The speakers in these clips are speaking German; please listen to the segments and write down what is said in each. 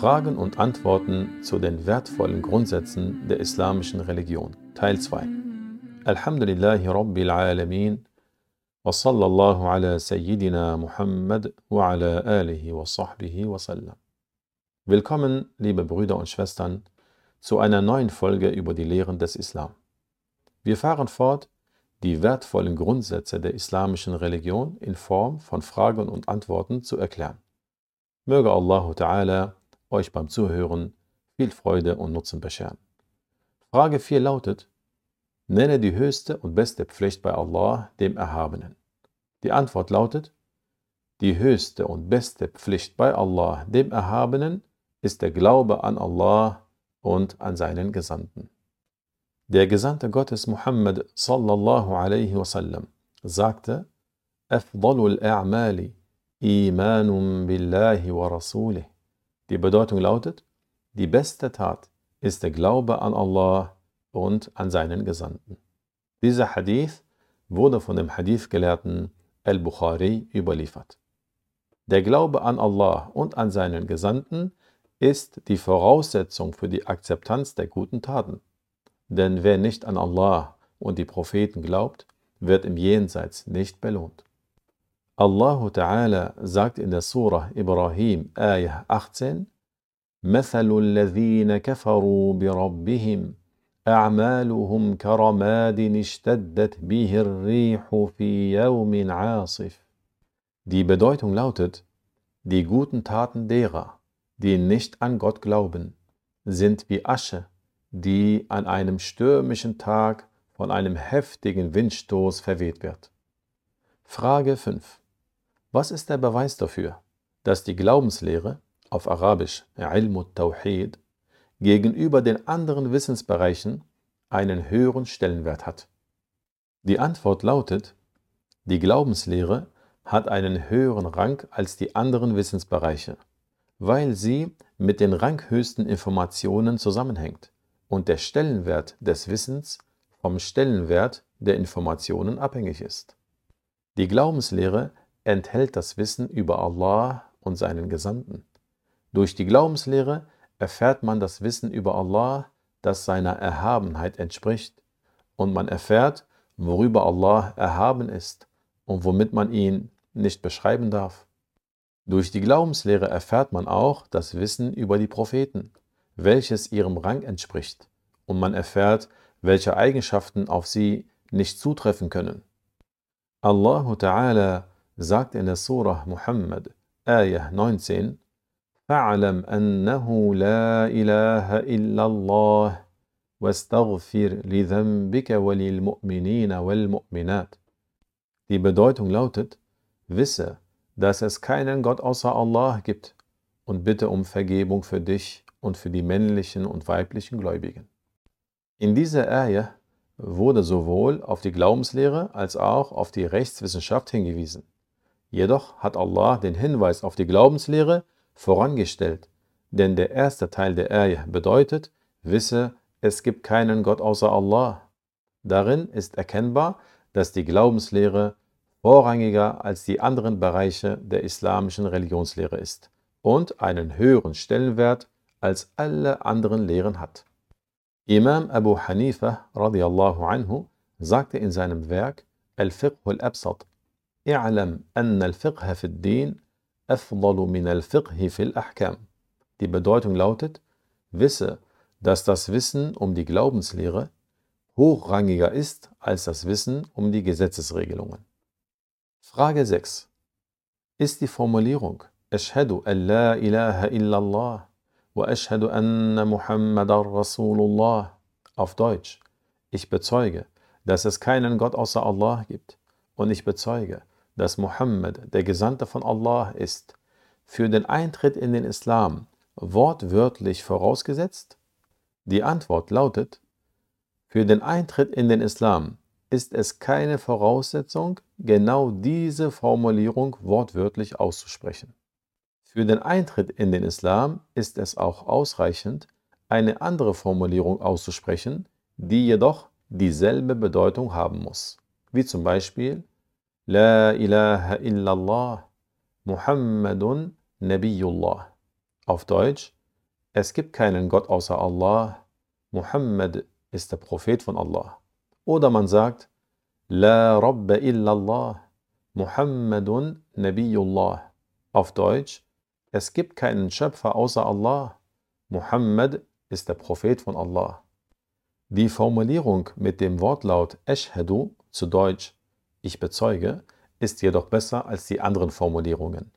Fragen und Antworten zu den wertvollen Grundsätzen der islamischen Religion. Teil 2. Alhamdulillahi Rabbil Alamin. Sayyidina Muhammad wa ala alihi wa sahbihi wa sallam. Willkommen, liebe Brüder und Schwestern, zu einer neuen Folge über die Lehren des Islam. Wir fahren fort, die wertvollen Grundsätze der islamischen Religion in Form von Fragen und Antworten zu erklären. Möge Allah Ta'ala euch beim Zuhören viel Freude und Nutzen bescheren. Frage 4 lautet, nenne die höchste und beste Pflicht bei Allah, dem Erhabenen. Die Antwort lautet, die höchste und beste Pflicht bei Allah, dem Erhabenen, ist der Glaube an Allah und an seinen Gesandten. Der Gesandte Gottes Muhammad sallallahu alaihi wasallam sagte, a'mali imanum billahi wa rasulih. Die Bedeutung lautet, die beste Tat ist der Glaube an Allah und an seinen Gesandten. Dieser Hadith wurde von dem Hadith-Gelehrten Al-Bukhari überliefert. Der Glaube an Allah und an seinen Gesandten ist die Voraussetzung für die Akzeptanz der guten Taten. Denn wer nicht an Allah und die Propheten glaubt, wird im Jenseits nicht belohnt. Allah Ta'ala sagt in der Surah Ibrahim, Ayah 18, مثل الذين كفروا بربهم أعمالهم كرماد اشتدت به الريح في يوم عاصف. Die Bedeutung lautet, die guten Taten derer, die nicht an Gott glauben, sind wie Asche, die an einem stürmischen Tag von einem heftigen Windstoß verweht wird. Frage 5. Was ist der Beweis dafür, dass die Glaubenslehre, auf Arabisch Ilm Tawhid, gegenüber den anderen Wissensbereichen einen höheren Stellenwert hat? Die Antwort lautet, die Glaubenslehre hat einen höheren Rang als die anderen Wissensbereiche, weil sie mit den ranghöchsten Informationen zusammenhängt und der Stellenwert des Wissens vom Stellenwert der Informationen abhängig ist. Die Glaubenslehre enthält das Wissen über Allah und seinen Gesandten. Durch die Glaubenslehre erfährt man das Wissen über Allah, das seiner Erhabenheit entspricht, und man erfährt, worüber Allah erhaben ist und womit man ihn nicht beschreiben darf. Durch die Glaubenslehre erfährt man auch das Wissen über die Propheten, welches ihrem Rang entspricht, und man erfährt, welche Eigenschaften auf sie nicht zutreffen können. Allah Ta'ala sagt in der Surah Muhammad, Ayah 19, فَعْلَمْ أَنَّهُ لَا إِلَهَ إِلَّا اللَّهِ وَاسْتَغْفِرْ لِذَنْبِكَ وَلِلْمُؤْمِنِينَ وَالْمُؤْمِنَاتِ Die Bedeutung lautet, wisse, dass es keinen Gott außer Allah gibt und bitte um Vergebung für dich und für die männlichen und weiblichen Gläubigen. In dieser Ayah wurde sowohl auf die Glaubenslehre als auch auf die Rechtswissenschaft hingewiesen. Jedoch hat Allah den Hinweis auf die Glaubenslehre vorangestellt, denn der erste Teil der Ayah bedeutet, wisse, es gibt keinen Gott außer Allah. Darin ist erkennbar, dass die Glaubenslehre vorrangiger als die anderen Bereiche der islamischen Religionslehre ist und einen höheren Stellenwert als alle anderen Lehren hat. Imam Abu Hanifa radiallahu anhu sagte in seinem Werk Al-Fiqh al-Absat اعلم أن الفقه في الدين أفضل من الفقه في الأحكام. Die Bedeutung lautet, wisse, dass das Wissen um die Glaubenslehre hochrangiger ist als das Wissen um die Gesetzesregelungen. Frage 6. Ist die Formulierung Ashhadu an la ilaha illallah wa ashhadu anna Muhammadan Rasulullah auf Deutsch Ich bezeuge, dass es keinen Gott außer Allah gibt und ich bezeuge, dass Muhammad der Gesandte von Allah ist, für den Eintritt in den Islam wortwörtlich vorausgesetzt? Die Antwort lautet, für den Eintritt in den Islam ist es keine Voraussetzung, genau diese Formulierung wortwörtlich auszusprechen. Für den Eintritt in den Islam ist es auch ausreichend, eine andere Formulierung auszusprechen, die jedoch dieselbe Bedeutung haben muss, wie zum Beispiel La ilaha illallah Muhammadun Nabiyullah. Auf Deutsch, es gibt keinen Gott außer Allah, Muhammad ist der Prophet von Allah. Oder man sagt, La Rabba illallah, Muhammadun Nabiyullah. Auf Deutsch, es gibt keinen Schöpfer außer Allah, Muhammad ist der Prophet von Allah. Die Formulierung mit dem Wortlaut Ashhadu, zu Deutsch ich bezeuge, ist jedoch besser als die anderen Formulierungen,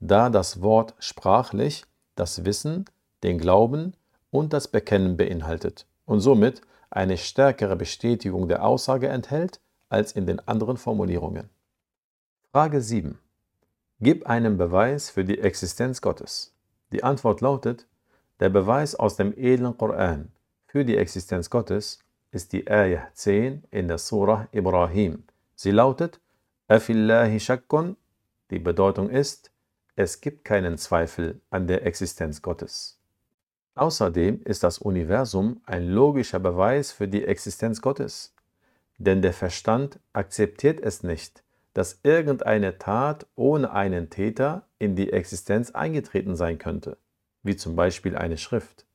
da das Wort sprachlich das Wissen, den Glauben und das Bekennen beinhaltet und somit eine stärkere Bestätigung der Aussage enthält als in den anderen Formulierungen. Frage 7. Gib einen Beweis für die Existenz Gottes. Die Antwort lautet, der Beweis aus dem edlen Koran für die Existenz Gottes ist die Ayah 10 in der Surah Ibrahim. Sie lautet, Afillahi shakkun, die Bedeutung ist, es gibt keinen Zweifel an der Existenz Gottes. Außerdem ist das Universum ein logischer Beweis für die Existenz Gottes, denn der Verstand akzeptiert es nicht, dass irgendeine Tat ohne einen Täter in die Existenz eingetreten sein könnte wie zum Beispiel eine Schrift.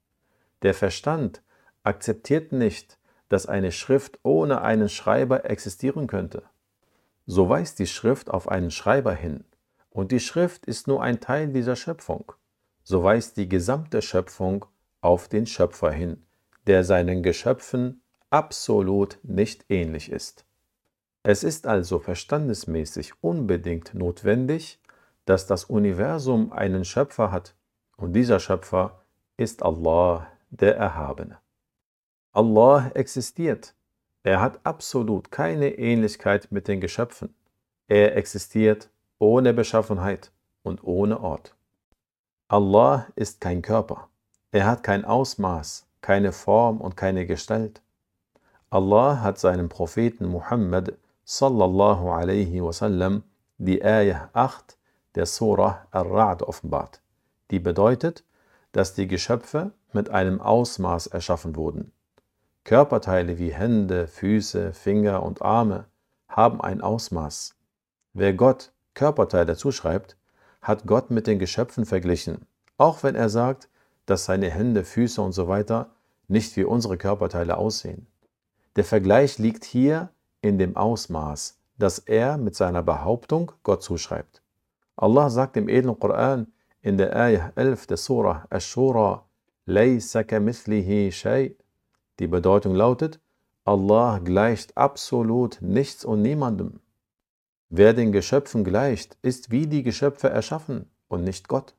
Der Verstand akzeptiert nicht, dass eine Schrift ohne einen Schreiber existieren könnte. So weist die Schrift auf einen Schreiber hin, und die Schrift ist nur ein Teil dieser Schöpfung. So weist die gesamte Schöpfung auf den Schöpfer hin, der seinen Geschöpfen absolut nicht ähnlich ist. Es ist also verstandesmäßig unbedingt notwendig, dass das Universum einen Schöpfer hat, und dieser Schöpfer ist Allah, der Erhabene. Allah existiert. Er hat absolut keine Ähnlichkeit mit den Geschöpfen. Er existiert ohne Beschaffenheit und ohne Ort. Allah ist kein Körper. Er hat kein Ausmaß, keine Form und keine Gestalt. Allah hat seinem Propheten Muhammad sallallahu alaihi wasallam die Ayah 8 der Surah Ar-Ra'd offenbart die bedeutet, dass die Geschöpfe mit einem Ausmaß erschaffen wurden. Körperteile wie Hände, Füße, Finger und Arme haben ein Ausmaß. Wer Gott Körperteile zuschreibt, hat Gott mit den Geschöpfen verglichen, auch wenn er sagt, dass seine Hände, Füße und so weiter nicht wie unsere Körperteile aussehen. Der Vergleich liegt hier in dem Ausmaß, das er mit seiner Behauptung Gott zuschreibt. Allah sagt im edlen Koran, in der Ayah 11 der Surah Ash-Shura, Laysa kamithlihi shay. Die Bedeutung lautet, Allah gleicht absolut nichts und niemandem. Wer den Geschöpfen gleicht, ist wie die Geschöpfe erschaffen und nicht Gott.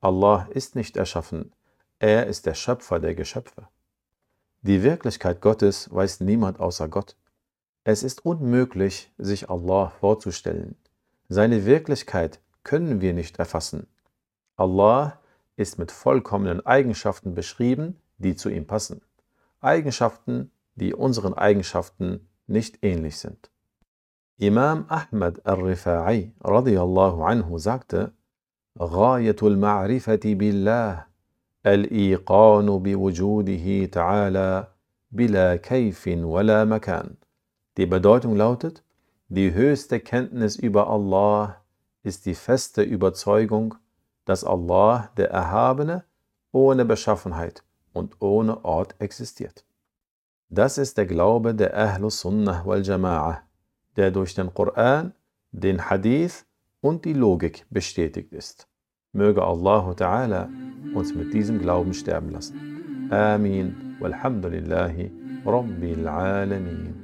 Allah ist nicht erschaffen, er ist der Schöpfer der Geschöpfe. Die Wirklichkeit Gottes weiß niemand außer Gott. Es ist unmöglich, sich Allah vorzustellen. Seine Wirklichkeit können wir nicht erfassen. Allah ist mit vollkommenen Eigenschaften beschrieben, die zu ihm passen. Eigenschaften, die unseren Eigenschaften nicht ähnlich sind. Imam Ahmad al-Rifa'i radiyallahu anhu sagte, غاية المعرفة بالله الإيقان بوجوده تعالى بلا كيف ولا مكان. Die Bedeutung lautet, die höchste Kenntnis über Allah ist die feste Überzeugung, dass Allah, der Erhabene, ohne Beschaffenheit und ohne Ort existiert. Das ist der Glaube der Ahlus Sunnah wal Jama'ah, der durch den Koran, den Hadith und die Logik bestätigt ist. Möge Allah Ta'ala uns mit diesem Glauben sterben lassen. Amin. Walhamdulillahi Rabbil Alamin.